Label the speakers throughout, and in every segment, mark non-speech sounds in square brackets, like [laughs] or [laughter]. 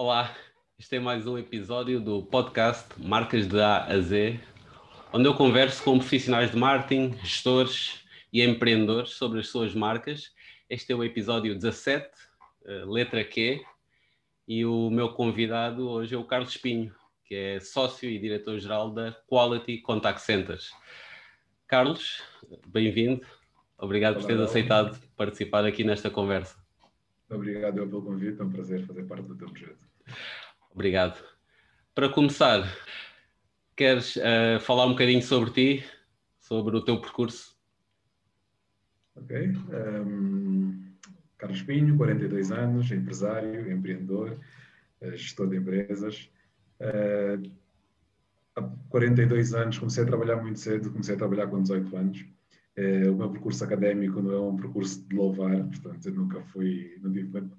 Speaker 1: Olá, este é mais um episódio do podcast Marcas de A a Z, onde eu converso com profissionais de marketing, gestores e empreendedores sobre as suas marcas. Este é o episódio 17, eh, letra Q, e o meu convidado hoje é o Carlos Espinho, que é sócio e diretor-geral da Quality Contact Centers. Carlos, bem-vindo. Obrigado Olá, por teres aceitado participar aqui nesta conversa.
Speaker 2: Obrigado pelo convite, é um prazer fazer parte do teu projeto.
Speaker 1: Obrigado. Para começar, queres uh, falar um bocadinho sobre ti, sobre o teu percurso?
Speaker 2: Ok. Um, Carlos Pinho, 42 anos, empresário, empreendedor, uh, gestor de empresas. Uh, há 42 anos comecei a trabalhar muito cedo, comecei a trabalhar com 18 anos. o meu percurso académico não é um percurso de louvar, portanto, eu nunca fui, não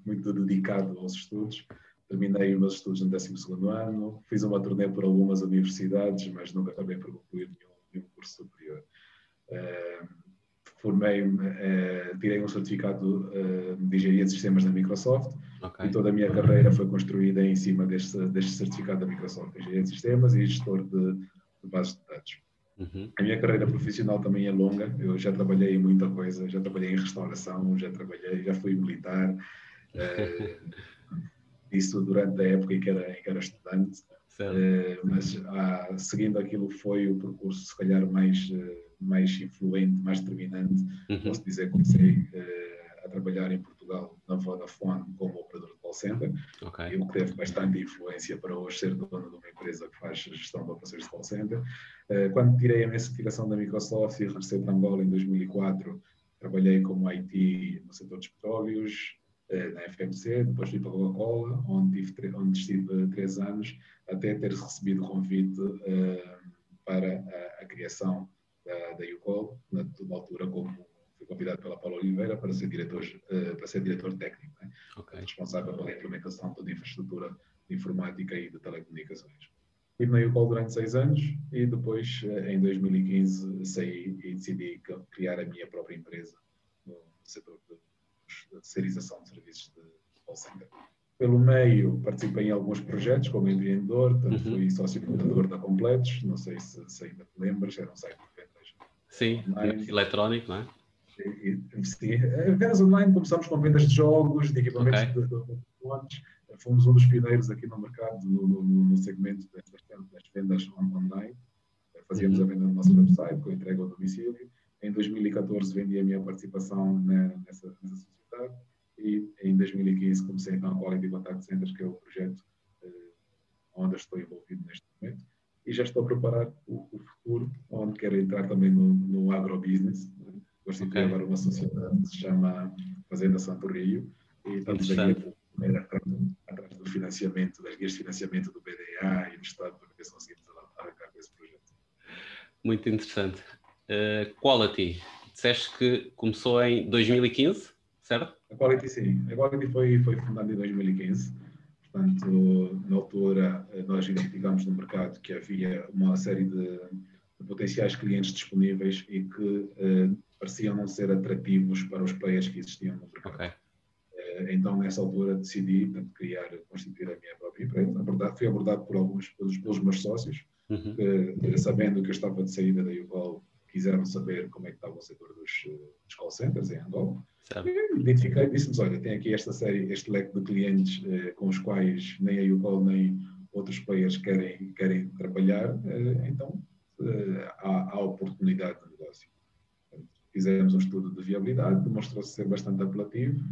Speaker 2: muito dedicado aos estudos terminei os meus estudos no 12 ano, fiz uma turnê por algumas universidades, mas nunca acabei por concluir nenhum, nenhum curso superior. Uh, Formei-me, uh, tirei um certificado uh, de Engenharia de Sistemas da Microsoft okay. e toda a minha carreira foi construída em cima deste, deste certificado da Microsoft, Engenharia de Sistemas e gestor de, de bases de dados. Uhum. A minha carreira profissional também é longa, eu já trabalhei em muita coisa, já trabalhei em restauração, já trabalhei, já fui militar, [laughs] isso durante a época em que era, em que era estudante, uh, mas ah, seguindo aquilo foi o percurso se calhar mais, uh, mais influente, mais determinante. Uhum. Posso dizer que comecei uh, a trabalhar em Portugal na Vodafone como operador de call center, okay. o que teve bastante influência para hoje ser dono de uma empresa que faz gestão de operações de call center. quando tirei a minha certificação da Microsoft e regressei para Angola em 2004, trabalhei como IT no setor dos petróleos, eh, na FMC, depois fui para a Coca-Cola, onde, onde estive três anos, até ter recebido o convite uh, para a, a, criação da, da UCOL, na, na, altura como fui convidado pela Paula Oliveira para ser diretor, uh, para ser diretor técnico, né? okay. responsável pela implementação de infraestrutura de informática e de telecomunicações. Estive na UCOL durante seis anos e depois, em 2015, saí e decidi criar a minha própria empresa no setor de de serialização de serviços de call center. Pelo meio, participei em alguns projetos como empreendedor, tanto uhum. fui sócio fundador da Completos, não sei se, se, ainda te lembras, era um site de vendas.
Speaker 1: Sim, online. eletrónico, não é?
Speaker 2: E, e, sim, vendas online, começamos com vendas de jogos, de equipamentos okay. de, de, de, Fomos um dos pioneiros aqui no mercado, no, no, no segmento das, das vendas online. Fazíamos uhum. a venda no nosso website, com entrega ao domicílio. Em 2014 vendi a minha participação nessa, nessa sociedade e em 2015 comecei então a Quality Contact Centers, que é o projeto uh, onde estou envolvido neste momento. E já estou a preparar o, o futuro, onde quero entrar também no, no agrobusiness. Constituí okay. agora uma sociedade que se chama Fazenda Santo Rio e estamos aqui a, atrás do financiamento, das guias de financiamento do BDA e do Estado para ver se conseguimos com esse projeto.
Speaker 1: Muito interessante. Uh, quality, disseste que começou em 2015, certo?
Speaker 2: A Quality sim, a Quality foi, foi fundada em 2015, portanto, na altura eh, nós identificámos no mercado que havia uma série de, de potenciais clientes disponíveis e que uh, pareciam não ser atrativos para os players que existiam no mercado. Okay. Uh, então, nessa altura, decidi portanto, criar, constituir a minha própria empresa. Abordado, fui abordado por alguns, pelos, pelos meus sócios, uhum. que, sabendo que eu estava de saída da Yuval, quiseram saber como é que estava o setor dos, dos call centers em Angola. Identifiquei e disse-nos, olha, tem aqui esta série, este leque de clientes eh, com os quais nem a UCall nem outros players querem, querem trabalhar, eh, então eh, há, há, oportunidade de negócio. Fizemos um estudo de viabilidade, demonstrou-se ser bastante apelativo,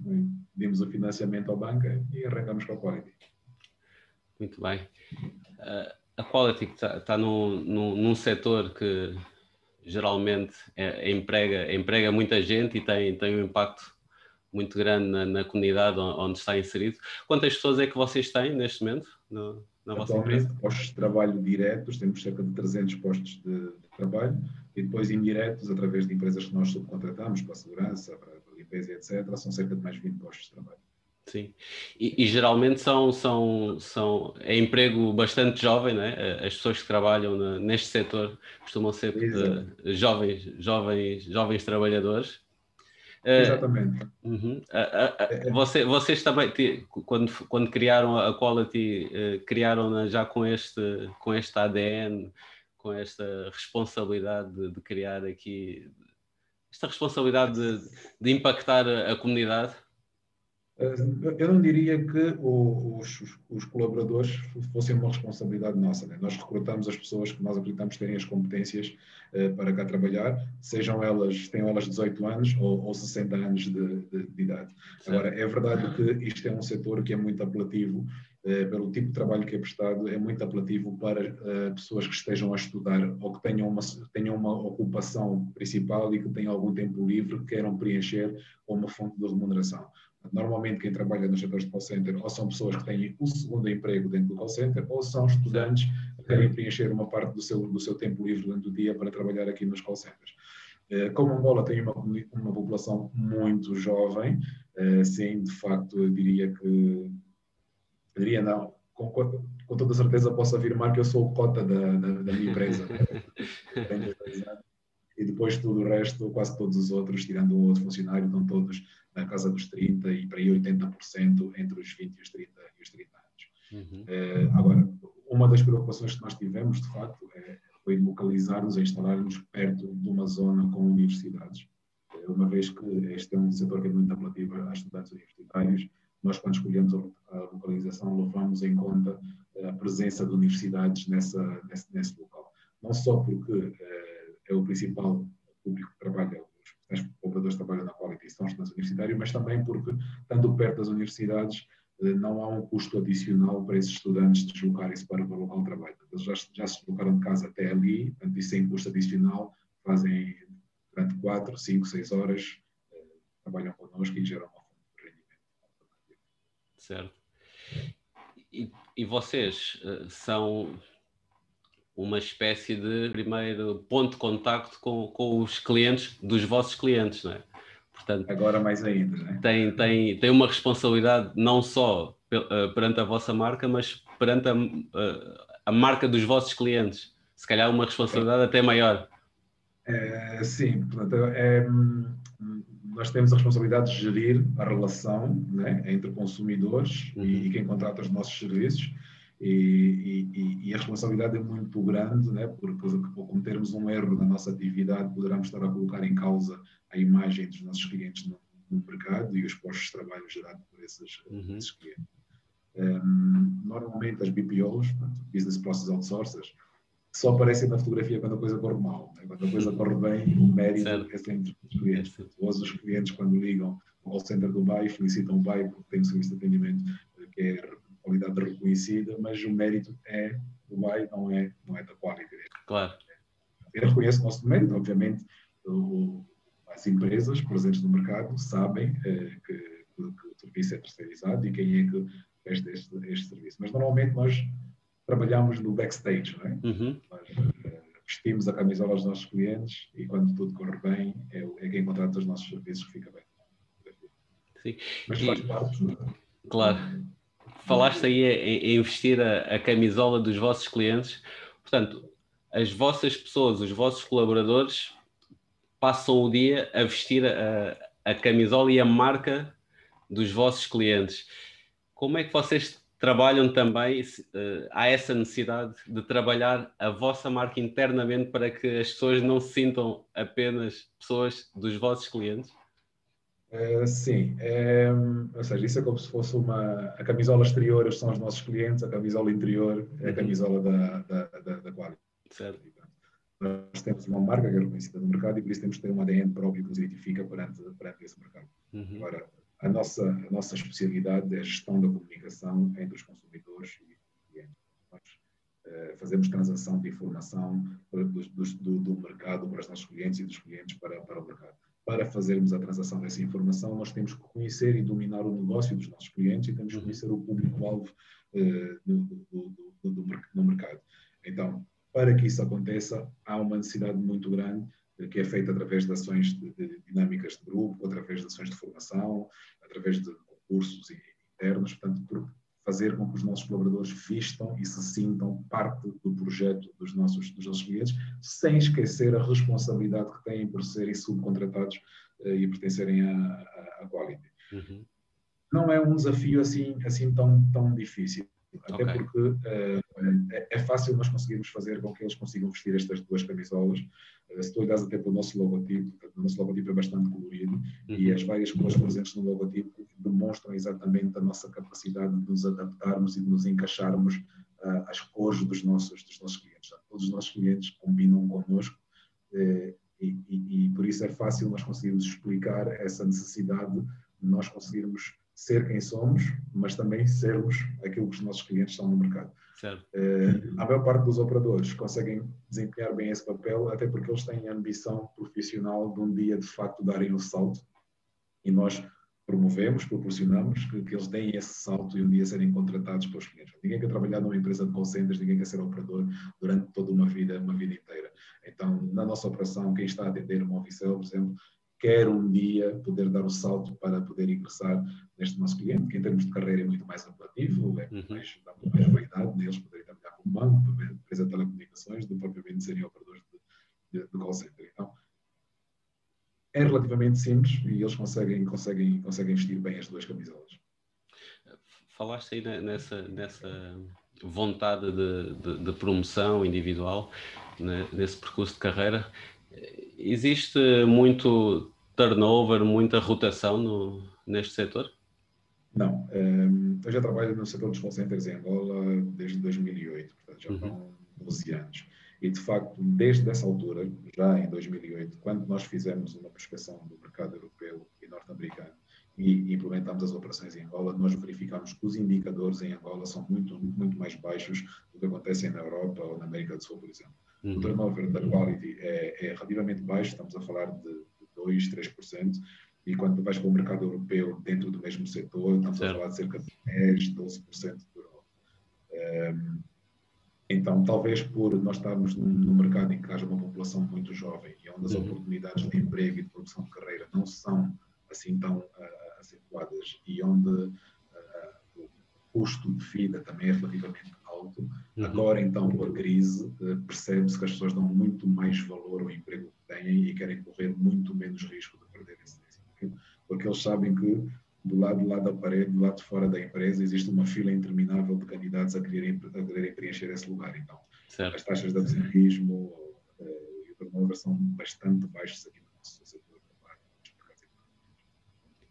Speaker 2: dimos o financiamento à banca e arrancamos com a Quality.
Speaker 1: Muito bem. Uh, a Quality está, está num, num, num setor que geralmente é, emprega, emprega muita gente e tem, tem um impacto muito grande na, na, comunidade onde está inserido. Quantas pessoas é que vocês têm neste momento no, na vossa empresa?
Speaker 2: postos de trabalho diretos, temos cerca de 300 postos de, de, trabalho e depois indiretos, através de empresas que nós subcontratamos para a segurança, para a limpeza, etc., são cerca de mais 20 postos de trabalho.
Speaker 1: Sim, e, e, geralmente são, são, são, é emprego bastante jovem, não é? As pessoas que trabalham na, neste setor costumam ser de, jovens, jovens, jovens trabalhadores.
Speaker 2: Exatamente.
Speaker 1: Uh, uh, uh, você, vocês também, quando, quando criaram a Quality, eh, criaram já com este, com este ADN, com esta responsabilidade de, de criar aqui, esta responsabilidade de, de impactar a comunidade?
Speaker 2: Eh, eu não diria que os, os, colaboradores fossem uma responsabilidade nossa. Né? Nós recrutamos as pessoas que nós acreditamos terem as competências uh, para cá trabalhar, sejam elas, tenham elas 18 anos ou, ou 60 anos de, de, de idade. Sim. Agora, é verdade que isto é um setor que é muito apelativo, uh, pelo tipo de trabalho que é prestado, é muito apelativo para uh, pessoas que estejam a estudar ou que tenham uma, tenham uma ocupação principal e que tenham algum tempo livre que queiram preencher com uma fonte de remuneração. Normalmente, quem trabalha nos setores de call center ou são pessoas que têm um segundo emprego dentro do call center ou são estudantes que querem preencher uma parte do seu, do seu tempo livre durante o dia para trabalhar aqui nos call centers. Eh, como Angola tem uma, uma população muito jovem, eh, sim, de facto, eu diria que. Eu diria não, com, com toda certeza posso afirmar que eu sou o cota da, da, da minha empresa. [laughs] e depois tudo o resto, quase todos os outros, tirando um outro funcionário, estão todos na casa dos 30 e para aí 80% entre os 20 e os 30, e os 30 anos. Uhum. Uh, agora, uma das preocupações que nós tivemos, de facto, é, foi localizar-nos e instalar-nos perto de uma zona com universidades. Uh, uma vez que este é um setor que é muito apelativo a estudantes universitários, nós, quando escolhemos a, localização, levamos em conta a presença de universidades nessa, nesse, nesse local. Não só porque é o principal público que trabalha os operadores trabalham na Quality são estudantes universitários, mas também porque, estando perto das universidades, eh, não há um custo adicional para esses estudantes deslocarem-se para o local de trabalho. Eles já, já se deslocaram de casa até ali, portanto, isso sem custo adicional, fazem durante 4, 5, 6 horas, eh, trabalham connosco e geram uma fonte de rendimento.
Speaker 1: Certo. E, e vocês uh, são uma espécie de primeiro ponto de contacto com, com os clientes dos vossos clientes, não é?
Speaker 2: Portanto, Agora mais ainda, né?
Speaker 1: tem, tem, tem uma responsabilidade não só eh, perante a vossa marca, mas perante a, eh, a marca dos vossos clientes. Se calhar uma responsabilidade até maior.
Speaker 2: É, sim, portanto, é, nós temos a responsabilidade de gerir a relação né, entre consumidores uhum. e, e quem contrata os nossos serviços e, e, e, a responsabilidade é muito grande, né? porque ao cometermos um erro na nossa atividade, poderemos estar a colocar em causa a imagem dos nossos clientes no, no mercado e os postos de trabalho gerados por esses, uhum. esses clientes. Um, normalmente as BPOs, Business Process Outsourcers, só aparecem na fotografia quando a coisa corre mal. Né? Quando a coisa corre bem, o mérito certo. é sempre dos clientes. Hoje os clientes, quando ligam ao center do BAI, felicitam o BAI porque tem um serviço de atendimento que é qualidade reconhecida, mas o mérito é do BAI, não é, não é da qualidade.
Speaker 1: Claro.
Speaker 2: Eu reconheço o nosso mérito, obviamente, o, as empresas presentes no mercado sabem eh, que, que, o serviço é terceirizado e quem é que presta este, este serviço. Mas normalmente nós trabalhamos no backstage, não é? Uhum. Nós, eh, vestimos a camisola dos nossos clientes e quando tudo corre bem, é, é quem contrata os nossos serviços que fica bem.
Speaker 1: Sim.
Speaker 2: Mas faz e... parte.
Speaker 1: Claro falaste aí em, investir a, a, camisola dos vossos clientes. Portanto, as vossas pessoas, os vossos colaboradores, passam o dia a vestir a, a camisola e a marca dos vossos clientes. Como é que vocês trabalham também? Uh, há essa necessidade de trabalhar a vossa marca internamente para que as pessoas não se sintam apenas pessoas dos vossos clientes?
Speaker 2: Uh, sim, é, ou seja, isso é como se fosse uma. A camisola exterior são os nossos clientes, a camisola interior é a uhum. camisola da, da, da, da Quality.
Speaker 1: Certo.
Speaker 2: Nós temos uma marca que é reconhecida no mercado e por isso temos que ter um ADN próprio que nos identifica perante, perante esse mercado. Uhum. Agora, a nossa, a nossa especialidade é a gestão da comunicação entre os consumidores e clientes. Nós uh, fazemos transação de informação do, do, do mercado para os nossos clientes e dos clientes para, para o mercado para fazermos a transação dessa informação, nós temos que conhecer e dominar o negócio dos nossos clientes e temos que conhecer o público-alvo uh, no mercado. Então, para que isso aconteça, há uma necessidade muito grande uh, que é feita através de ações de, de, dinâmicas de grupo, através de ações de formação, através de concursos internos, portanto, por fazer com que os nossos colaboradores vistam e se sintam parte do projeto dos nossos, dos nossos clientes, sem esquecer a responsabilidade que têm por serem subcontratados uh, e pertencerem à, Quality. Uhum. Não é um desafio assim, assim tão, tão difícil. Até okay. porque uh, é, é, fácil nós conseguirmos fazer com que eles consigam vestir estas duas camisolas. Uh, se tu olhares até para o nosso logotipo, o nosso logotipo é bastante colorido uhum. e as várias cores presentes no logotipo demonstram exatamente a nossa capacidade de nos adaptarmos e de nos encaixarmos uh, às cores dos nossos, dos nossos clientes. Todos os nossos clientes combinam connosco e, e, e por isso é fácil nós conseguirmos explicar essa necessidade de nós conseguirmos ser quem somos, mas também sermos aquilo que os nossos clientes são no mercado. Uh, a maior parte dos operadores conseguem desempenhar bem esse papel, até porque eles têm a ambição profissional de um dia de facto darem o salto e nós promovemos, proporcionamos que, que, eles deem esse salto e um dia serem contratados pelos clientes. Ninguém quer trabalhar numa empresa de call centers, ninguém quer ser operador durante toda uma vida, uma vida inteira. Então, na nossa operação, quem está a atender uma Movicel, por exemplo, quer um dia poder dar o salto para poder ingressar neste nosso cliente, que em termos de carreira é muito mais apelativo, é uhum. mais, dá muito mais vaidade neles poderem trabalhar como banco, empresa de telecomunicações, do propriamente serem operadores de, de, de call center. Então, é relativamente simples e eles conseguem, conseguem, conseguem vestir bem as duas camisolas.
Speaker 1: Falaste aí nessa, nessa vontade de, de, de promoção individual, né, nesse percurso de carreira existe muito turnover, muita rotação no, neste setor?
Speaker 2: Não. Um, eu já trabalho no setor dos call centers em Angola desde 2008, portanto já uhum. 12 anos. E, de facto, desde essa altura, já em 2008, quando nós fizemos uma prospecção do mercado europeu e norte-americano e implementamos as operações em Angola, nós verificamos que os indicadores em Angola são muito, muito mais baixos do que acontecem na Europa ou na América do Sul, por exemplo. Uhum. O turnover da quality é, é, relativamente baixo, estamos a falar de 2, 3%, e quando vais para o mercado europeu dentro do mesmo setor, estamos certo. a falar de cerca de 10, 12% de turnover. Um, então, talvez por nós estarmos num mercado em que haja uma população muito jovem e onde as uhum. oportunidades de emprego e de produção de carreira não são assim tão uh, acentuadas e onde custo de vida também é relativamente alto. Uhum. Agora, então, com a crise, eh, percebe-se que as pessoas dão muito mais valor ao emprego que têm e querem correr muito menos risco de perder esse emprego, porque eles sabem que do lado, do lado da parede, do lado de fora da empresa, existe uma fila interminável de candidatos a quererem, a quererem preencher esse lugar. Então, certo. as taxas de absentismo uh, e o turnover são bastante baixos aqui no nosso setor.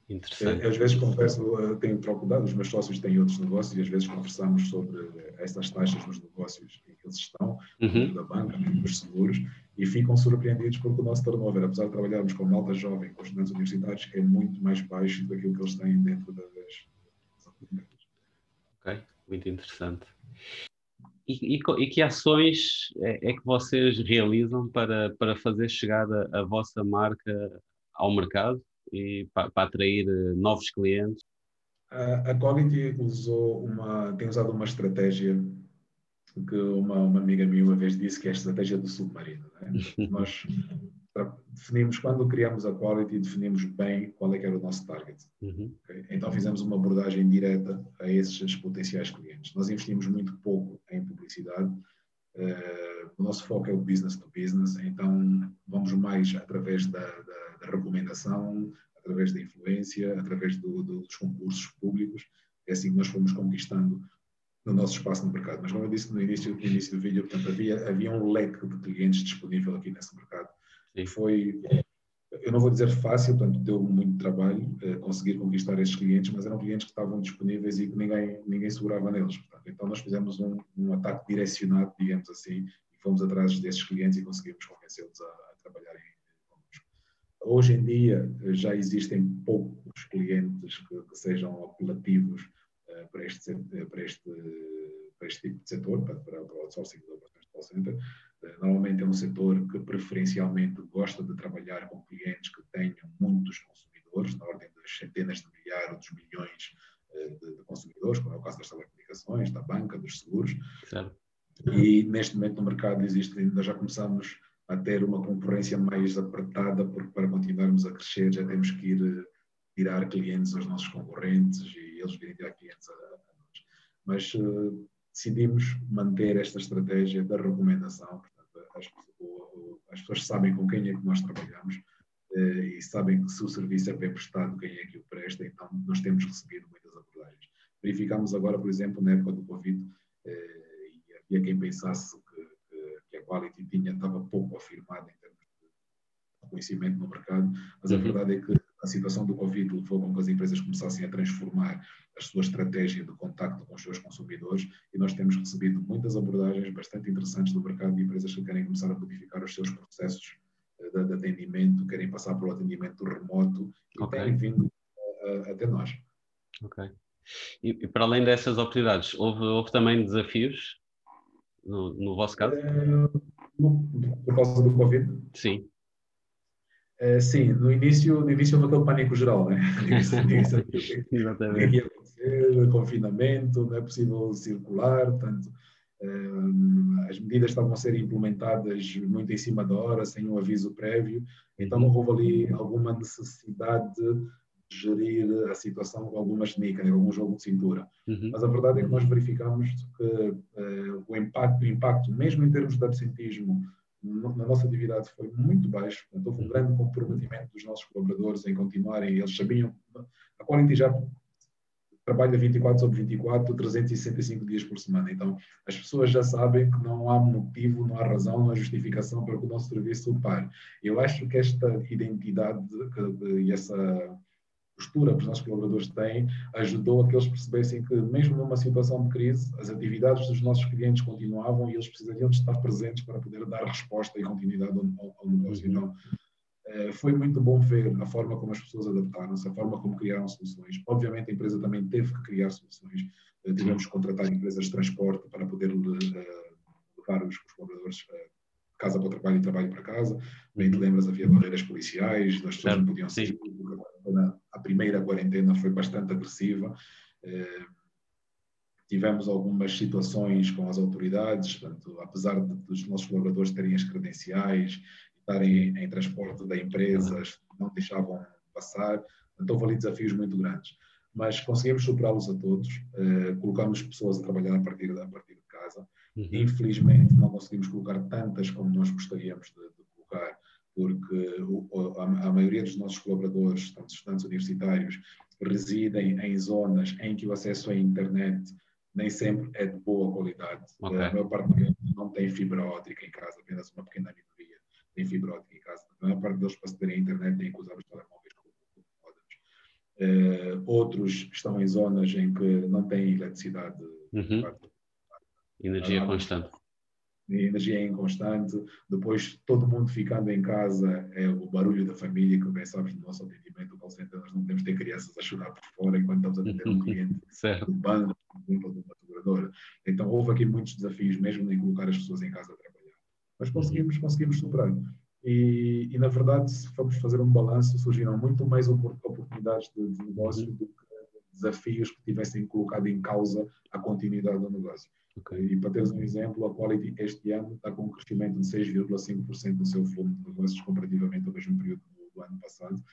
Speaker 1: Interessante.
Speaker 2: Às vezes converso, eh, tenho troco dados, os meus sócios têm outros negócios e às vezes conversamos sobre essas taxas nos negócios em que eles estão, uhum. da banca, dos seguros, e ficam surpreendidos porque o nosso turnover, apesar de trabalharmos com malta jovem, com estudantes universitários, é muito mais baixo do que aquilo que eles têm dentro das, das
Speaker 1: Ok, muito interessante. E, e, e, que ações é, é, que vocês realizam para, para fazer chegar a, a vossa marca ao mercado? E para, para atrair eh, novos clientes?
Speaker 2: A, a Quality usou uma, tem usado uma estratégia que uma, uma amiga minha uma vez disse que é a estratégia do submarino. Né? [laughs] Nós definimos, quando criamos a Quality, definimos bem qual é que era o nosso target. Uhum. Okay? Então fizemos uma abordagem direta a esses potenciais clientes. Nós investimos muito pouco em publicidade. Uh, o nosso foco é o business to business, então vamos mais através da, da da recomendação, através da influência, através do, do, dos concursos públicos. É assim que nós fomos conquistando no nosso espaço no mercado. Mas como eu disse no início, no início do vídeo, portanto, havia, havia um leque de clientes disponível aqui nesse mercado. Sim. Foi, eu não vou dizer fácil, portanto, deu muito trabalho uh, conseguir conquistar esses clientes, mas eram clientes que estavam disponíveis e que ninguém, ninguém segurava neles. Portanto, então nós fizemos um, um ataque direcionado, digamos assim, e fomos atrás desses clientes e conseguimos convencê-los a, a trabalharem Hoje em dia já existem poucos clientes que, que sejam apelativos uh, para, este, para, este, para este tipo de setor, para, para o outsourcing de operações de call center. Uh, normalmente é um setor que preferencialmente gosta de trabalhar com clientes que tenham muitos consumidores, na ordem das centenas de milhares ou dos milhões uh, de, de, consumidores, como é o caso das telecomunicações, da banca, dos seguros. E neste momento no mercado existe, nós já começamos a ter uma concorrência mais apertada, porque para continuarmos a crescer já temos que ir eh, tirar clientes aos nossos concorrentes e eles virem tirar clientes a, nós. mas uh, decidimos manter esta estratégia da recomendação. Portanto, as, as, pessoas sabem com quem é que nós trabalhamos uh, e sabem que se o serviço é bem prestado, quem é que o presta, então nós temos recebido muitas abordagens. Verificamos agora, por exemplo, na época do Covid, e havia quem pensasse que, que, que a Quality tinha, estava pouco afirmada em termos de conhecimento no mercado, mas a uhum. verdade é que a situação do Covid levou com que as empresas começassem a transformar a sua estratégia de contacto com os seus consumidores e nós temos recebido muitas abordagens bastante interessantes do mercado de empresas que querem começar a modificar os seus processos eh, de, de atendimento, querem passar para o atendimento remoto e okay. têm vindo uh, até nós.
Speaker 1: Ok. E, e, para além dessas oportunidades, houve, houve também desafios no, no vosso caso? É,
Speaker 2: por causa do Covid?
Speaker 1: Sim.
Speaker 2: Uh, sim, no início, no início houve aquele pânico geral, né? [laughs] Exatamente. confinamento, não é possível circular, portanto, uh, as medidas estavam a ser implementadas muito em cima da hora, sem um aviso prévio, então uhum. houve ali alguma necessidade de gerir a situação com alguma genica, algum jogo de cintura. Uhum. Mas a verdade é que nós verificamos que uh, o impacto, o impacto, mesmo em termos de absentismo, na nossa atividade foi muito baixo, portanto, houve um grande comprometimento dos nossos colaboradores em continuarem, eles sabiam, a Quality já trabalha 24 sobre 24, 365 dias por semana, então as pessoas já sabem que não há motivo, não há razão, não há justificação para que o nosso serviço pare. Eu acho que esta identidade e essa postura que os nossos colaboradores têm ajudou a que eles percebessem que, mesmo numa situação de crise, as atividades dos nossos clientes continuavam e eles precisariam de estar presentes para poder dar resposta e continuidade ao, ao negócio. Uhum. Então, eh, foi muito bom ver a forma como as pessoas adaptaram-se, a forma como criaram soluções. Obviamente, a empresa também teve que criar soluções. Eh, tivemos que contratar empresas de transporte para poder eh, levar os, colaboradores casa para o trabalho e trabalho para casa. Bem te lembras, havia barreiras policiais, as pessoas não podiam sair. A primeira quarentena foi bastante agressiva. Eh, tivemos algumas situações com as autoridades, portanto, apesar de, dos nossos colaboradores terem as credenciais estarem em transporte da empresa, não deixavam passar. Então, houve ali desafios muito grandes. Mas conseguimos superá-los a todos, eh, colocamos pessoas a trabalhar a partir, a partir de casa Uhum. Infelizmente, não conseguimos colocar tantas como nós gostaríamos de, de colocar, porque o, a, a, maioria dos nossos colaboradores, tanto estudantes universitários, residem em zonas em que o acesso à internet nem sempre é de boa qualidade. Okay. A maior parte deles não tem fibra óptica em casa, apenas uma pequena minoria tem fibra óptica em casa. A maior parte deles, para se terem a internet, têm que usar os telemóveis como modems. Uh, outros estão em zonas em que não têm eletricidade
Speaker 1: uhum. Energia ah, constante.
Speaker 2: Energia inconstante. Depois, todo mundo ficando em casa, é o barulho da família, que bem sabes, no nosso atendimento, o call center, nós não podemos ter crianças a chorar por fora enquanto estamos a atender um [laughs] cliente do banco, ou de uma seguradora. Então, houve aqui muitos desafios, mesmo em colocar as pessoas em casa a trabalhar. Mas conseguimos, conseguimos superar. E, e, na verdade, se formos fazer um balanço, surgiram muito mais oportunidades de, de negócio do que desafios que tivessem colocado em causa a continuidade do negócio. Okay. E para teres um exemplo, a Quality este ano está com um crescimento de 6,5% no seu volume de negócios comparativamente ao mesmo período do, do ano passado.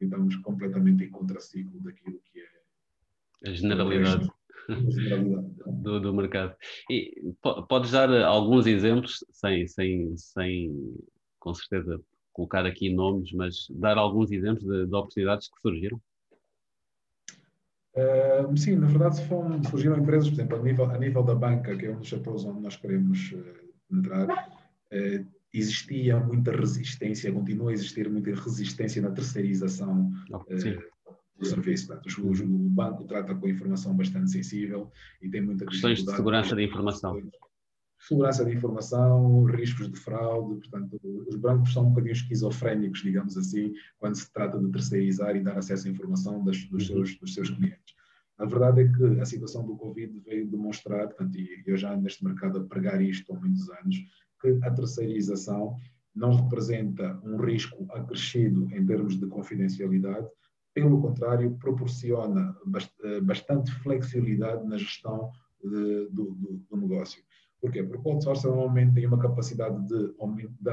Speaker 2: Estamos completamente em contraciclo daquilo que é
Speaker 1: a generalidade. [laughs] do, do mercado. E podes dar alguns exemplos, sem, sem, sem com certeza colocar aqui nomes, mas dar alguns exemplos de, de oportunidades que surgiram?
Speaker 2: Uh, sim, na verdade surgiram empresas, por exemplo, a nível, a nível da banca, que é um dos setores onde nós queremos uh, entrar, uh, existia muita resistência, continua a existir muita resistência na terceirização do serviço. Portanto, o, o, banco trata com informação bastante sensível e tem muita
Speaker 1: questões de segurança de informação.
Speaker 2: Segurança de informação, riscos de fraude, portanto, os bancos são um bocadinho esquizofrénicos, digamos assim, quando se trata de terceirizar e dar acesso à informação das, dos, uhum. seus, dos seus clientes. A verdade é que a situação do Covid veio demonstrar, portanto, e eu já neste mercado a pregar isto há muitos anos, que a terceirização não representa um risco acrescido em termos de confidencialidade, pelo contrário, proporciona bastante flexibilidade na gestão de, do, do, do, negócio. Porquê? Porque o outsourcer normalmente tem uma capacidade de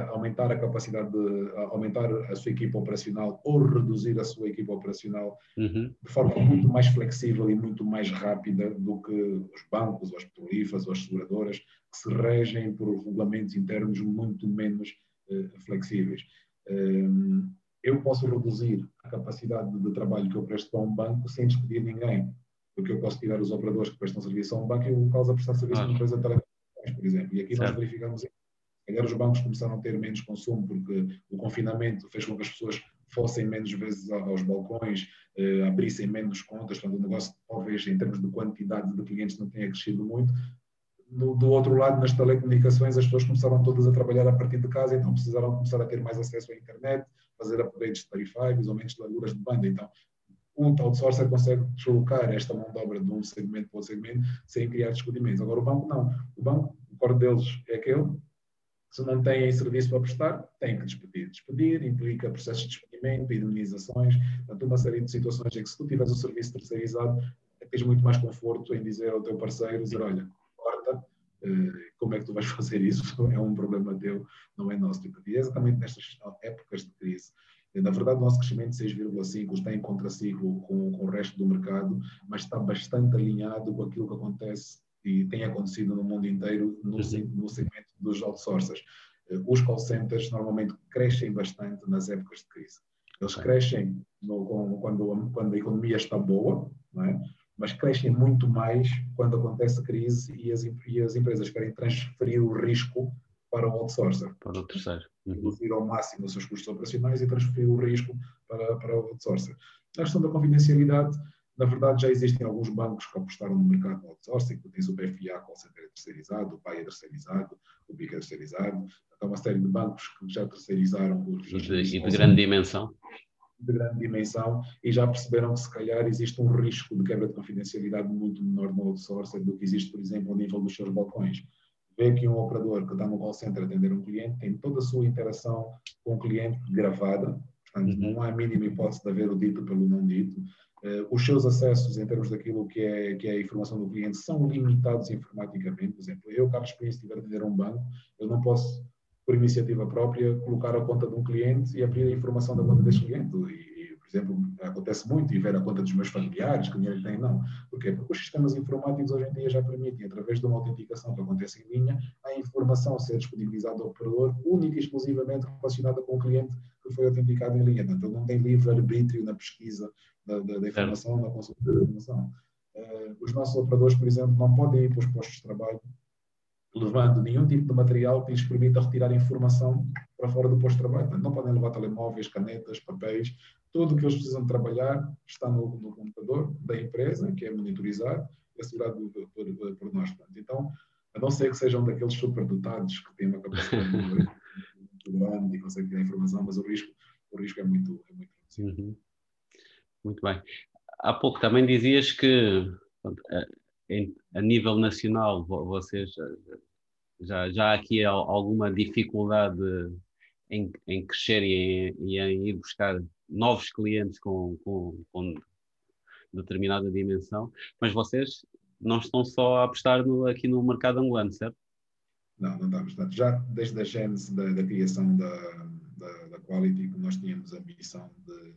Speaker 2: aumentar a capacidade de aumentar a sua equipa operacional ou reduzir a sua equipa operacional uhum. de forma muito mais flexível e muito mais rápida do que os bancos, ou as petrolíferas ou as seguradoras, que se regem por regulamentos internos muito menos uh, flexíveis. Um, eu posso reduzir a capacidade de trabalho que eu presto para um banco sem despedir ninguém, porque eu posso tirar os operadores que prestam serviço a um banco e o causa prestar serviço a uma empresa de por exemplo. E aqui nós verificamos agora os bancos começaram a ter menos consumo porque o confinamento fez com que as pessoas fossem menos vezes aos balcões, eh, abrissem menos contas, portanto o negócio talvez em termos de quantidade de clientes não tenha crescido muito. No, do outro lado, nas telecomunicações, as pessoas começaram todas a trabalhar a partir de casa, então precisaram começar a ter mais acesso à internet, fazer upgrades de tarifários, aumentos de larguras de banda. Então, um outsourcer consegue deslocar esta mão de obra de um segmento para outro segmento sem criar discutimentos. Agora, o banco não. O banco, core deles é aquele. Se não têm serviço para prestar, tem que despedir. Despedir implica processos de despedimento, indemnizações, portanto, uma série de situações em que se tu tiveres o serviço terceirizado, tens muito mais conforto em dizer ao teu parceiro, dizer, olha, corta, eh, como é que tu vais [laughs] fazer isso? É um problema teu, não é nosso. E é exatamente nestas épocas de crise na verdade, o nosso crescimento de 6,5 está em contraciclo com, com o resto do mercado, mas está bastante alinhado com aquilo que acontece e tem acontecido no mundo inteiro no, no segmento dos outsourcers. Eh, os call centers normalmente crescem bastante nas épocas de crise. Eles crescem no, quando, quando a economia está boa, é? mas crescem muito mais quando acontece a crise e as, e as empresas querem transferir o risco para o outsourcer.
Speaker 1: Para o terceiro.
Speaker 2: Uhum. Reduzir ao máximo os seus custos operacionais e transferir o risco para, para o outsourcer. Na questão da confidencialidade, na verdade, já existem alguns bancos que apostaram no mercado do outsourcing, tu tens o BFA, call center é terceirizado, o PAI é terceirizado, o BIC é terceirizado, há uma série de bancos que já terceirizaram os...
Speaker 1: E de, e de grande dimensão.
Speaker 2: De grande dimensão, e já perceberam que se calhar existe um risco de quebra de confidencialidade muito menor no outsourcing do que existe, por exemplo, ao nível dos seus balcões. Vê que um operador que está no call center a atender um cliente tem toda a sua interação com o cliente gravada, portanto, uhum. não há a mínima hipótese de haver o dito pelo não dito. Uh, os seus acessos em termos daquilo que é, que é a informação do cliente são limitados informaticamente. Por exemplo, eu, Carlos se estiver a atender um banco, eu não posso, por iniciativa própria, colocar a conta de um cliente e abrir a informação da conta desse cliente. E, por exemplo, acontece muito e ver a conta dos meus familiares, que dinheiro tem, não. Porquê? Porque os sistemas informáticos hoje em dia já permitem, através de uma autenticação que acontece em linha, a informação ser disponibilizada ao operador única e exclusivamente relacionada com o cliente que foi autenticado em linha. Portanto, ele não tem livre arbítrio na pesquisa da, da, da informação, na consulta da informação. Uh, os nossos operadores, por exemplo, não podem ir para os postos de trabalho levando nenhum tipo de material que lhes permita retirar informação para fora do posto de trabalho. Portanto, não podem levar telemóveis, canetas, papéis, tudo o que eles precisam trabalhar está no, no, computador da empresa, que é monitorizado e assegurado por, por, por nós. Portanto, então, a não ser que sejam daqueles superdotados que têm uma capacidade [laughs] muito grande e conseguem ter a informação, mas o risco, o risco é muito, é muito.
Speaker 1: Uhum. Muito bem. Há pouco também dizias que a, a nível nacional vocês já, já aqui há alguma dificuldade em, em crescer e em, e em ir buscar novos clientes com, com, com, determinada dimensão, mas vocês não estão só a apostar no, aqui no mercado angolano, certo?
Speaker 2: Não, não estamos. Já desde a gênese da, da criação da, da, da, Quality, nós tínhamos a missão de,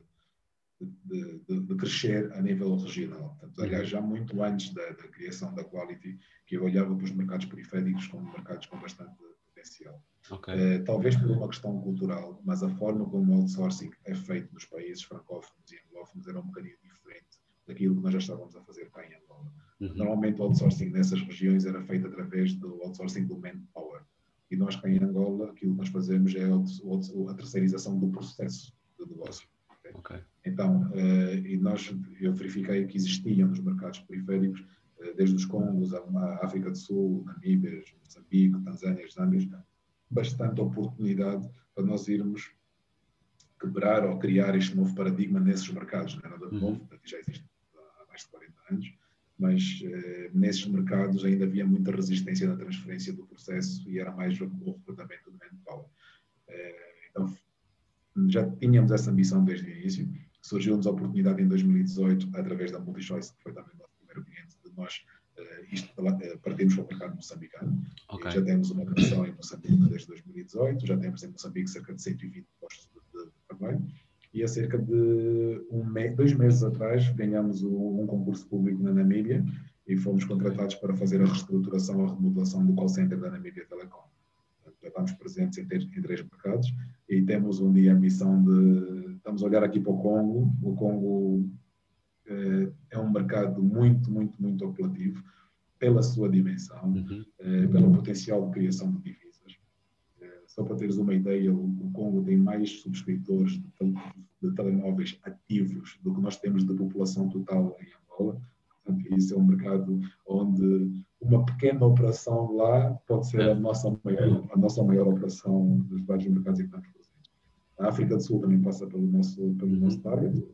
Speaker 2: de, de, de, crescer a nível regional. Portanto, uhum. aliás, já muito antes da, da, criação da Quality, que eu olhava para os mercados periféricos como mercados com bastante potencial. Okay. Uh, talvez por uma questão cultural, mas a forma como o outsourcing é feito nos países francófonos e anglófonos era um bocadinho diferente daquilo que nós já estávamos a fazer cá em. Uhum. Normalmente o outsourcing nessas regiões era feito através do outsourcing do manpower. E nós cá em Angola, aquilo que nós fazemos é a terceirização do processo de negócio. Okay? Okay. Então, uh, e nós, eu verifiquei que existiam nos mercados periféricos, uh, desde os Congos, a, África do Sul, Namíbia, Moçambique, Tanzânia, Zâmbia, bastante oportunidade para nós irmos quebrar ou criar este novo paradigma nesses mercados. Não é nada de novo, uhum. já existe há mais de 40 anos, mas eh, nesses mercados ainda havia muita resistência na transferência do processo e era mais o recrutamento do manpower. Eh, então, já tínhamos essa ambição desde o início. Surgiu-nos a oportunidade em 2018, através da MultiChoice, que foi também o nosso primeiro cliente, de nós isto partimos para o mercado moçambicano. Okay. Já temos uma operação em Moçambique desde 2018, já temos em Moçambique cerca de 120 postos de, de trabalho. E há cerca de um me dois meses atrás ganhamos um, concurso público na Namíbia e fomos contratados para fazer a reestruturação, a remodelação do call center da Namíbia Telecom. Já estamos presentes em, em três mercados e temos um dia a missão de. Estamos a olhar aqui para o Congo. O Congo eh, é um mercado muito, muito, muito apelativo pela sua dimensão, uhum. Eh, pelo potencial de criação de só para teres uma ideia, o Congo tem mais subscritores de, de telemóveis ativos do que nós temos de população total em Angola. Portanto, isso é um mercado onde uma pequena operação lá pode ser a nossa maior, a nossa maior operação dos vários mercados em que estamos. A África do Sul também passa pelo nosso, pelo nosso target.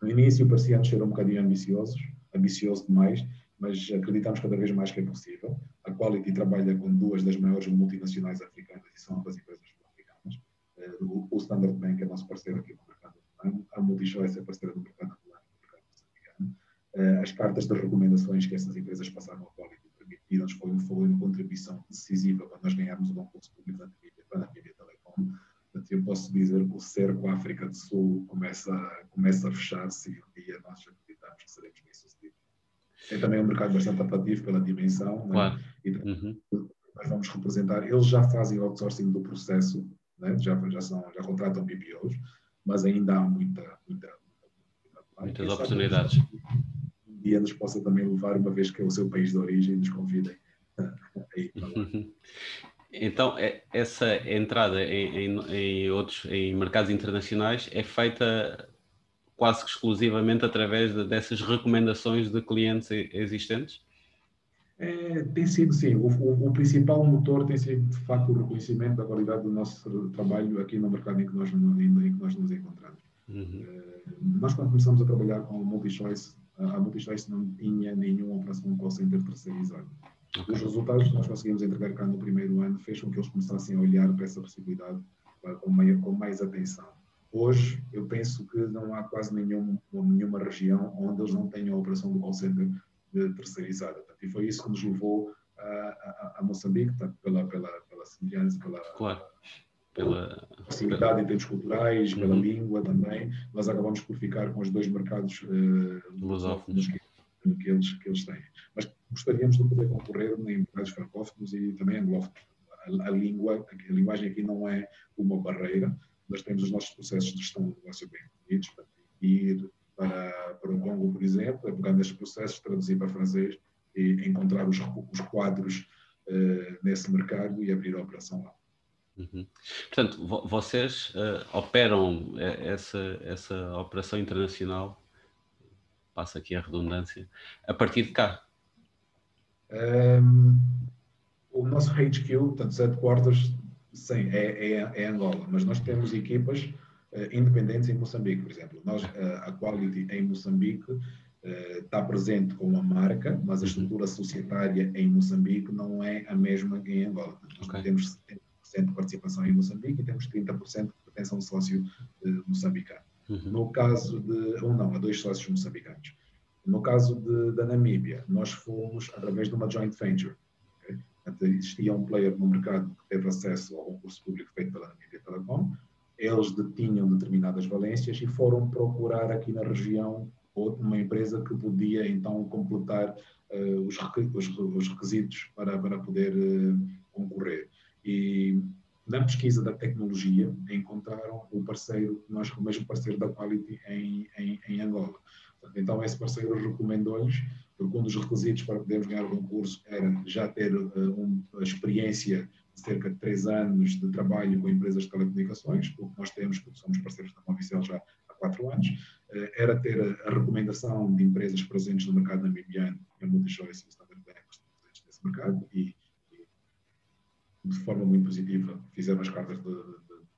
Speaker 2: No início parecia-nos ser um bocadinho ambiciosos, ambicioso demais, mas acreditamos cada vez mais que é possível. A Quality trabalha com duas das maiores multinacionais africanas e são ambas empresas africanas. Eh, o Standard Bank é nosso parceiro aqui no mercado africano, a MultiChoice é parceira do mercado eh, as cartas de recomendações que essas empresas passaram ao Quality permitiram-nos foi, foi uma contribuição decisiva para nós ganharmos o concurso público da Namíbia Telecom. Portanto, eu posso dizer que o cerco à África do Sul começa, começa a fechar-se e um dia nós acreditamos que seremos bem-sucedidos. É também um mercado bastante atrativo pela dimensão.
Speaker 1: É? Claro.
Speaker 2: Né? E uhum. nós vamos representar. Eles já fazem o outsourcing do processo, né? já, já, são, já contratam BPOs, mas ainda há muita, muita,
Speaker 1: muita muitas oportunidades
Speaker 2: dia nos possa também levar, uma vez que é o seu país de origem, nos convidem [laughs] a ir para lá. [laughs]
Speaker 1: Então, é, essa entrada em, em, em, outros em mercados internacionais é feita quase que exclusivamente através de, dessas recomendações de clientes existentes?
Speaker 2: É, tem sido, sim. O, o, o, principal motor tem sido, de facto, o reconhecimento da qualidade do nosso trabalho aqui no mercado em que nós, em que nós nos encontramos. Uhum. É, nós, quando começamos a trabalhar com o MultiChoice, a Multichoice não tinha nenhuma operação call center terceirizado. Okay. Os resultados que nós conseguimos entregar cá no primeiro ano fez com que eles começassem a olhar para essa possibilidade com, mais, com mais atenção. Hoje, eu penso que não há quase nenhum, nenhuma região onde eles não tenham a operação do call center terceirizada. E foi isso que nos levou a, a, a Moçambique, pela, pela, pela semelhança, pela,
Speaker 1: claro pela
Speaker 2: proximidade em termos culturais, uhum. pela língua também, nós acabamos por ficar com os dois mercados uh, lusófonos que, que, eles, que eles têm. Mas gostaríamos de poder concorrer em mercados francófonos e também anglófonos. A, a, língua, a linguagem aqui não é uma barreira, nós temos os nossos processos de gestão do negócio bem definidos, para ir para, para o Congo, por exemplo, é pegar nestes processos, traduzir para francês e encontrar os, os quadros uh, nesse mercado e abrir a operação lá.
Speaker 1: Uhum. Portanto, vo vocês uh, operam eh, essa, essa operação internacional, passa aqui a redundância, a partir de cá?
Speaker 2: Um, o nosso HQ, portanto, headquarters, sim, é, é, é, Angola, mas nós temos equipas uh, independentes em Moçambique, por exemplo. Nós, uh, a Quality em Moçambique está presente com uma marca, mas a uhum. estrutura societária em Moçambique não é a mesma que em Angola. Nós okay. temos de participação em Moçambique e temos 30% que pertence a um sócio uh, moçambicano. Uhum. No caso de, ou não, a dois sócios moçambicanos. No caso de, da Namíbia, nós fomos através de uma joint venture. Okay? existia um player no mercado que teve acesso ao concurso público feito pela Namíbia Telecom. Eles detinham determinadas valências e foram procurar aqui na região uma empresa que podia então completar uh, os, os, requisitos para, para poder uh, concorrer. E na pesquisa da tecnologia encontraram o parceiro, nós o mesmo parceiro da Quality em, em, em Angola. Então esse parceiro recomendou-lhes, porque um dos requisitos para podermos ganhar o concurso era já ter uh, um, a experiência de cerca de três anos de trabalho com empresas de telecomunicações, o que nós temos, porque somos parceiros da Movicel já há quatro anos, uh, era ter a, a, recomendação de empresas presentes no mercado namibiano, a MultiChoice e Standard Bank, presentes nesse mercado, e de forma muito positiva, fizeram as cartas de, de,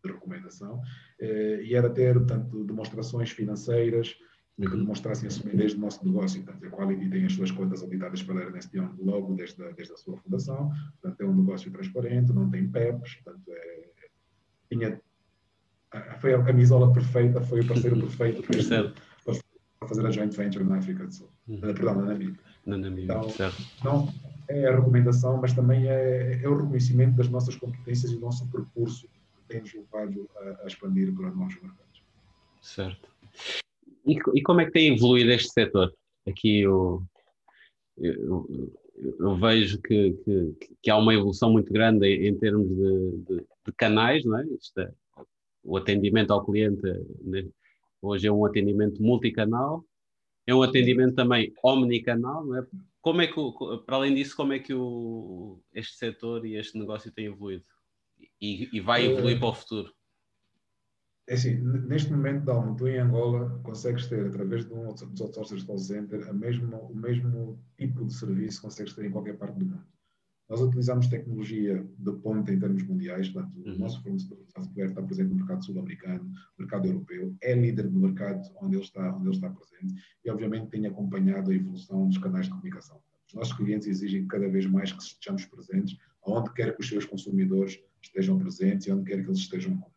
Speaker 2: de recomendação, eh, e era ter, portanto, demonstrações financeiras que demonstrassem a solidez do nosso negócio. Portanto, a Quality tem as suas contas auditadas pela Ernest Young logo desde a, desde a sua fundação, portanto, é um negócio transparente, não tem PEPs, portanto, é, tinha, foi a camisola perfeita, foi o parceiro perfeito para, para fazer a joint venture na África do Sul. Uhum. Perdão, na Namíbia.
Speaker 1: Na Namíbia, então, certo.
Speaker 2: Não é a recomendação, mas também é, é o reconhecimento das nossas competências e do nosso percurso que tem nos levado a, a expandir para novos mercados.
Speaker 1: Certo. E, e, como é que tem evoluído este setor? Aqui eu, eu, eu vejo que, que, que, há uma evolução muito grande em, em termos de, de, de, canais, não é? é? o atendimento ao cliente né? hoje é um atendimento multicanal, é um atendimento também omnicanal, não é? Como é que, para além disso, como é que o, este setor e este negócio tem evoluído? E, e vai evoluir é, para o futuro?
Speaker 2: É assim, neste momento, Dalmo, tu em Angola consegues ter, através de um dos outsourcers call center, a mesmo, o mesmo tipo de serviço que consegues ter em qualquer parte do mundo. Nós utilizamos tecnologia de ponta em termos mundiais, portanto, uhum. o nosso fornecedor de software está presente no mercado sul-americano, no mercado europeu, é líder no mercado onde ele, está, onde ele está presente e, obviamente, tem acompanhado a evolução dos canais de comunicação. Os nossos clientes exigem cada vez mais que estejamos presentes, onde quer que os seus consumidores estejam presentes e onde quer que eles estejam comunicar.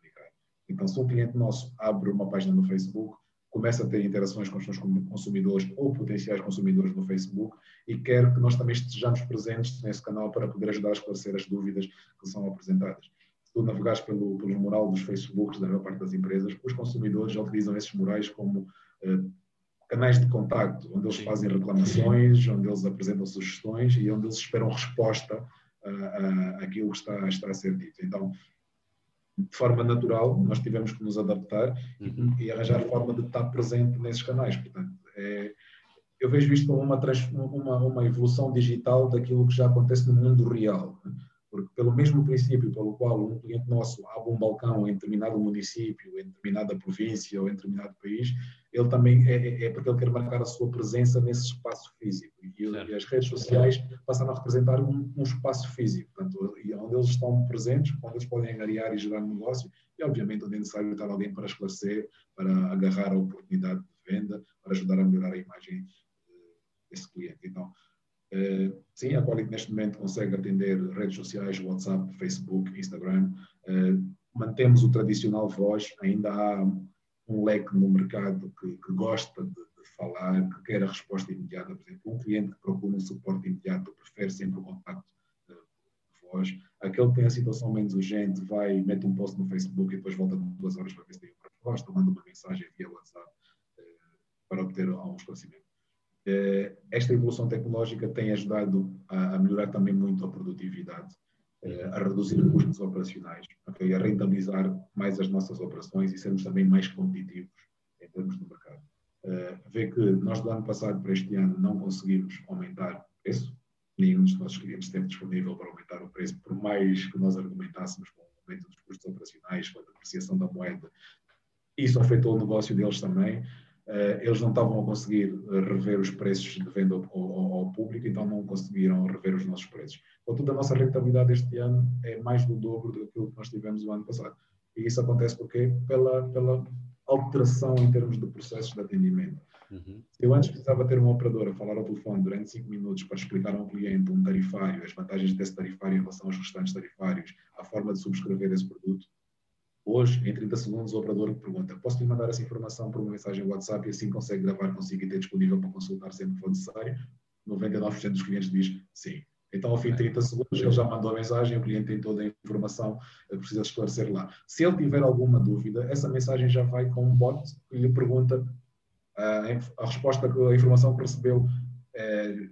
Speaker 2: Então, se um cliente nosso abre uma página no Facebook, começa a ter interações com os seus consumidores ou potenciais consumidores no Facebook e quer que nós também estejamos presentes nesse canal para poder ajudar a esclarecer as dúvidas que são apresentadas. Se tu navegares pelo, pelo mural dos Facebooks da maior parte das empresas, os consumidores já utilizam esses murais como uh, canais de contacto, onde eles fazem reclamações, onde eles apresentam sugestões e onde eles esperam resposta àquilo que está, está a ser dito. Então, de forma natural, nós tivemos que nos adaptar uhum. e arranjar forma de estar presente nesses canais. Portanto, é, eu vejo isto como uma, uma, uma evolução digital daquilo que já acontece no mundo real. Né? Porque, pelo mesmo princípio pelo qual um cliente nosso abre um balcão em determinado município, em determinada província ou em determinado país, ele também é, é, é porque ele quer marcar a sua presença nesse espaço físico. E, e as redes sociais passaram a representar um, um, espaço físico, portanto, onde eles estão presentes, onde eles podem angariar e gerar negócio, e obviamente onde é necessário estar alguém para esclarecer, para agarrar a oportunidade de venda, para ajudar a melhorar a imagem eh, desse cliente. Então, Uh, sim, a Quality neste momento consegue atender redes sociais, WhatsApp, Facebook, Instagram. Uh, mantemos o tradicional voz, ainda há um leque no mercado que, que gosta de, de, falar, que quer a resposta imediata. Por exemplo, um cliente que procura um suporte imediato prefere sempre o contacto de, de voz. Aquele que tem a situação menos urgente vai, mete um post no Facebook e depois volta duas horas para ver se tem uma resposta, manda uma mensagem via WhatsApp uh, para obter algum esclarecimento. Eh, esta evolução tecnológica tem ajudado a, a melhorar também muito a produtividade, eh, a reduzir custos operacionais, okay? a rentabilizar mais as nossas operações e sermos também mais competitivos em termos de mercado. Uh, vê que nós do ano passado para este ano não conseguimos aumentar o preço, nenhum dos nossos clientes esteve disponível para aumentar o preço, por mais que nós argumentássemos com o aumento dos custos operacionais, com a depreciação da moeda. Isso afetou o negócio deles também, eh, eles não estavam a conseguir eh, rever os preços de venda ao, ao, ao, público, então não conseguiram rever os nossos preços. Contudo, a nossa rentabilidade este ano é mais do dobro daquilo que nós tivemos o ano passado. E isso acontece porque pela, pela alteração em termos de processos de atendimento. Uhum. Eu antes precisava ter uma operadora falar ao telefone durante 5 minutos para explicar a um cliente um tarifário, as vantagens desse tarifário em relação aos restantes tarifários, a forma de subscrever esse produto. Hoje, em 30 segundos, o operador pergunta: posso lhe mandar essa informação por uma mensagem WhatsApp e assim consegue gravar consigo e ter disponível para consultar sempre que for necessário? 99% dos clientes diz sim. Então, ao fim de 30 segundos, ele já mandou a mensagem, o cliente tem toda a informação, eh, precisa esclarecer lá. Se ele tiver alguma dúvida, essa mensagem já vai com um bot que lhe pergunta a, ah, a resposta, a informação que recebeu é,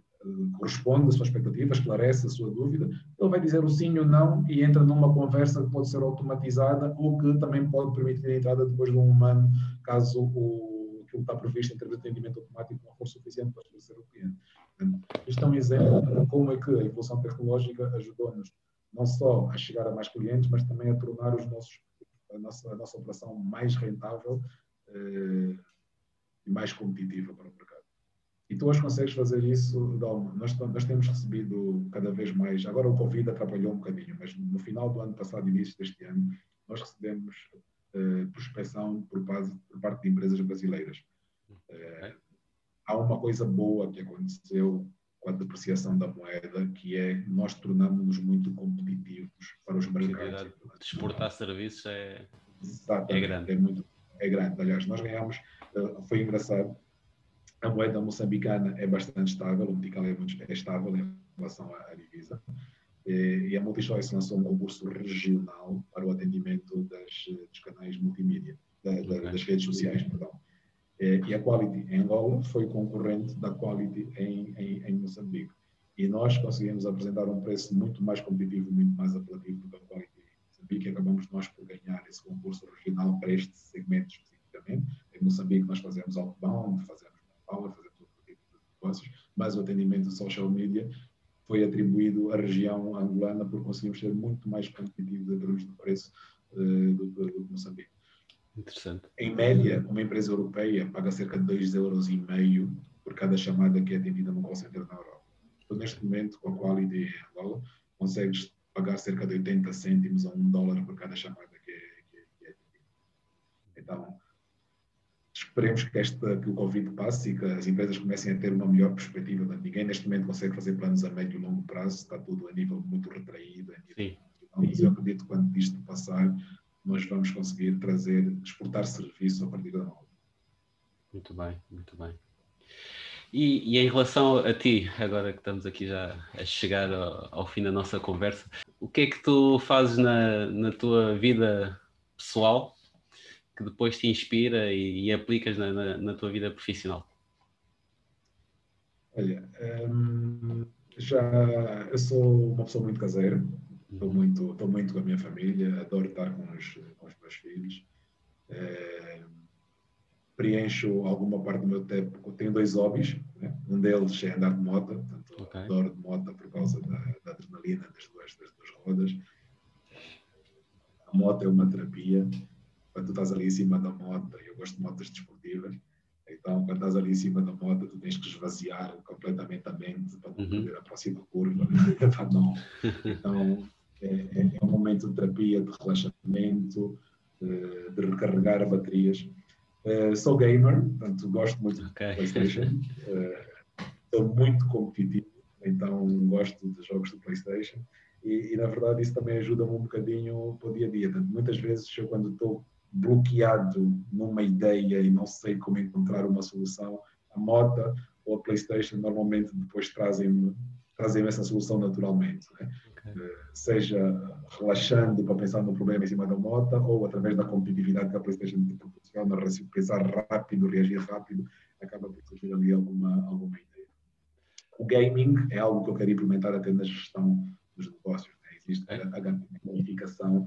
Speaker 2: corresponde à sua expectativa, esclarece a sua dúvida, ele vai dizer o sim ou não e entra numa conversa que pode ser automatizada ou que também pode permitir a entrada depois de um humano, caso o, que está previsto em termos de atendimento automático não for suficiente para esclarecer o cliente. Isto é um exemplo de como é que a evolução tecnológica ajudou-nos não só a chegar a mais clientes, mas também a tornar os nossos, a, nossa, a nossa operação mais rentável eh, e mais competitiva para o mercado. E tu hoje consegues fazer isso, Dalma. Nós, nós temos recebido cada vez mais, agora o Covid atrapalhou um bocadinho, mas no final do ano passado, início deste ano, nós recebemos uh, prospecção por, base, por parte de empresas brasileiras. Uh, há uma coisa boa que aconteceu com a depreciação da moeda, que é nós tornamos-nos muito competitivos para os mercados.
Speaker 1: De exportar serviços é, é grande.
Speaker 2: É, muito, é grande. Aliás, nós ganhamos, uh, foi engraçado, A moeda moçambicana é bastante estável, o metical é, muito, é estável em relação à, à divisa. E, e a Multichoice lançou um concurso regional para o atendimento das, dos canais multimídia, da, da, das redes sociais, perdão. E a Quality em Angola foi concorrente da Quality em, em, em Moçambique. E nós conseguimos apresentar um preço muito mais competitivo, muito mais apelativo do que a Quality em Moçambique e acabamos nós por ganhar esse concurso regional para este segmento especificamente. Em Moçambique nós fazemos outbound, fazemos power, fazemos outro tipo de negócios, mas o atendimento social media foi atribuído à região angolana por conseguirmos ser muito mais competitivos em termos de preço uh, do que Moçambique.
Speaker 1: Interessante.
Speaker 2: Em média, uma empresa europeia paga cerca de 2,5 euros por cada chamada que é atendida no call center na Europa. Então, neste momento, com a Quality em Angola, consegues pagar cerca de 80 cêntimos a 1 dólar por cada chamada que é, que é, que é atendida. Então, esperemos que, esta, que o Covid passe e que as empresas comecem a ter uma melhor perspectiva. Ninguém neste momento consegue fazer planos a médio e longo prazo, está tudo a nível muito retraído. Nível Sim. Mas eu acredito que quando isto passar, nós vamos conseguir trazer, exportar serviço a partir da nova.
Speaker 1: Muito bem, muito bem. E, e, em relação a ti, agora que estamos aqui já a chegar ao, ao, fim da nossa conversa, o que é que tu fazes na, na tua vida pessoal que depois te inspira e, e aplicas na, na, na, tua vida profissional?
Speaker 2: Olha, hum, já eu sou uma pessoa muito caseira, Estou muito, estou muito com a minha família, adoro estar com os, com os meus filhos. É, preencho alguma parte do meu tempo. Tenho dois hobbies. Né? Um deles é andar de moto, portanto, okay. adoro de moto por causa da, da adrenalina das duas, das duas rodas. A moto é uma terapia. Quando tu estás ali em cima da moto, eu gosto de motas desportivas, então quando estás ali em cima da moto, tu tens que esvaziar completamente a mente para não uhum. perder a próxima curva. [laughs] não. Então, é, é, é, um momento de terapia, de relaxamento, de, de recarregar baterias. Uh, sou gamer, portanto gosto muito okay. de PlayStation. Uh, [laughs] sou muito competitivo, então gosto de jogos de PlayStation. E, e, na verdade isso também ajuda-me um bocadinho para o dia a dia. Portanto, muitas vezes eu quando estou bloqueado numa ideia e não sei como encontrar uma solução, a moto ou a PlayStation normalmente depois trazem trazem essa solução naturalmente. Né? Okay. Seja relaxando para pensar no problema em cima da moto ou através da competitividade que a PlayStation te proporciona, pensar rápido, reagir rápido, acaba por surgir ali alguma, alguma ideia. O gaming é algo que eu quero implementar até na gestão dos negócios. Né? Existe é. a, gamificação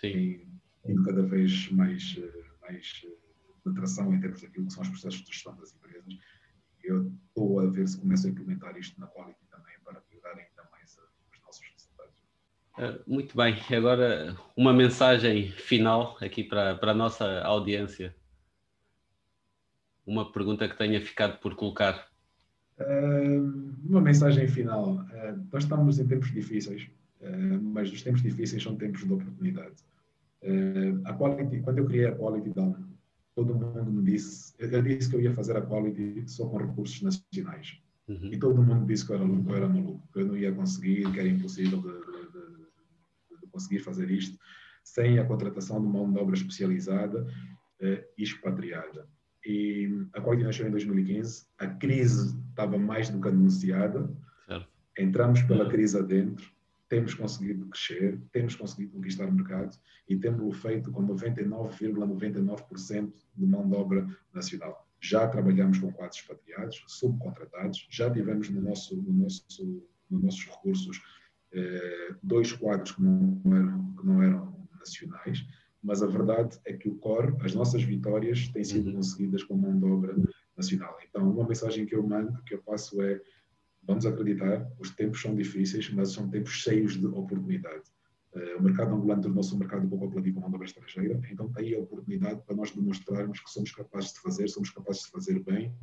Speaker 2: tem indo cada vez mais, mais penetração em termos daquilo que são os processos de gestão das empresas. Eu estou a ver se começo a implementar isto na Quality também para melhorar ainda mais os nossos resultados.
Speaker 1: Muito bem, agora uma mensagem final aqui para, para a nossa audiência. Uma pergunta que tenha ficado por colocar.
Speaker 2: Uma mensagem final. Nós estamos em tempos difíceis, mas os tempos difíceis são tempos de oportunidade. A quality, quando eu criei a Quality Down, todo mundo me disse, eu disse que eu ia fazer a quality só com recursos nacionais. Uhum. E todo mundo disse que eu era, eu era maluco, que eu não ia conseguir, que era impossível de, de, de, conseguir fazer isto sem a contratação de mão de obra especializada eh, expatriada. E a Quality nasceu em 2015, a crise estava mais do que anunciada, certo. entramos pela uhum. crise adentro, temos conseguido crescer, temos conseguido conquistar o mercado e temos-o feito com 99,99% ,99 de mão de obra nacional. Já trabalhamos com quadros expatriados, subcontratados, já tivemos no nosso, no nosso, nos nossos recursos eh, dois quadros que não, eram, que não eram nacionais, mas a verdade é que o core, as nossas vitórias têm sido uhum. conseguidas com mão de obra nacional. Então, uma mensagem que eu mando, que eu passo é Vamos acreditar, os tempos são difíceis, mas são tempos cheios de oportunidade. Uh, o mercado angolano tornou-se um mercado pouco apelativo com mão de estrangeira, então tem a oportunidade para nós demonstrarmos que somos capazes de fazer, somos capazes de fazer bem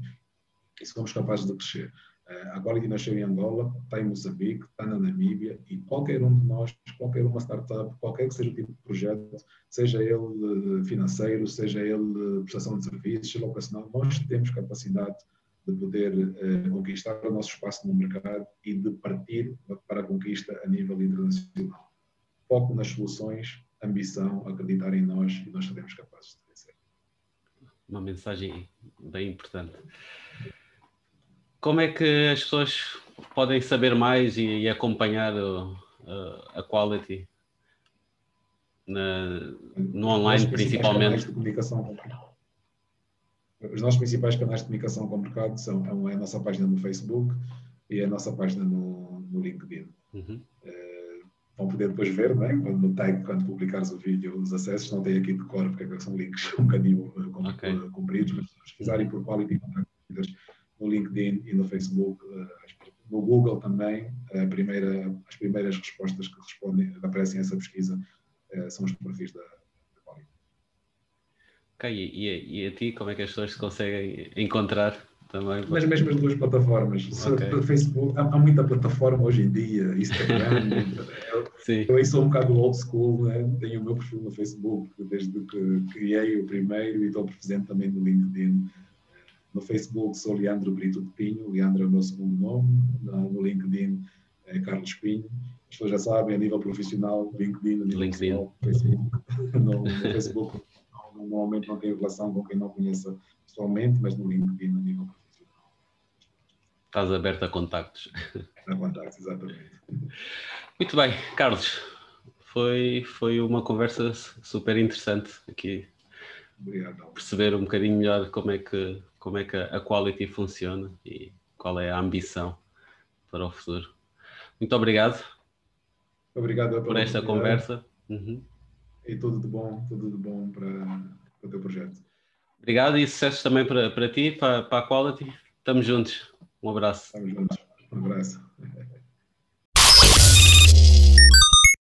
Speaker 2: e somos capazes de crescer. Uh, a Quality nasceu em Angola, está em Moçambique, está na Namíbia e qualquer um de nós, qualquer uma startup, qualquer que seja o tipo de projeto, seja ele financeiro, seja ele prestação de serviços, seja nós temos capacidade de poder uh, conquistar o nosso espaço no mercado e de partir para a conquista a nível internacional. Foco nas soluções, ambição, acreditar em nós e nós seremos capazes de vencer.
Speaker 1: uma mensagem bem importante. Como é que as pessoas podem saber mais e, e acompanhar o, a, a quality na, no online, principalmente?
Speaker 2: Os nossos principais canais de comunicação com o mercado são é a nossa página no Facebook e a nossa página no, no LinkedIn. Uhum. Uh, vão poder depois ver, né? quando, no tag, quando publicares o vídeo, os acessos. Não tem aqui de cor, porque são links [laughs] um bocadinho uh, okay. compridos, mas se pesquisarem por Quality Contact no LinkedIn e no Facebook, no Google também, primeira, as primeiras respostas que respondem, aparecem a essa pesquisa são os perfis da,
Speaker 1: Ok, e, e, a ti, como é que as pessoas se conseguem encontrar também?
Speaker 2: Nas mesmas duas plataformas. Okay. Facebook, há, há, muita plataforma hoje em dia, Instagram. [laughs] Sim. Eu sou um bocado old school, né? tenho o meu perfil no Facebook desde que criei o primeiro e estou presente também no LinkedIn. No Facebook sou Leandro Brito de Pinho, Leandro é o meu segundo nome, no LinkedIn é Carlos Pinho. As pessoas já sabem, a nível profissional, LinkedIn, a nível LinkedIn. Pessoal, Facebook, [laughs] no, no Facebook normalmente não tenho relação com quem não conheça pessoalmente, mas no LinkedIn a nível profissional.
Speaker 1: Estás aberto a contactos.
Speaker 2: A contactos, exatamente.
Speaker 1: Muito bem, Carlos. Foi, foi uma conversa super interessante aqui.
Speaker 2: Obrigado.
Speaker 1: Perceber um bocadinho melhor como é que, como é que a quality funciona e qual é a ambição para o futuro. Muito obrigado.
Speaker 2: Obrigado
Speaker 1: por esta conversa. Uhum
Speaker 2: e tudo de bom, tudo de bom para, para o teu projeto.
Speaker 1: Obrigado e sucesso também para, para ti, para, para a Quality. Estamos juntos. Um abraço.
Speaker 2: Estamos juntos. Um abraço.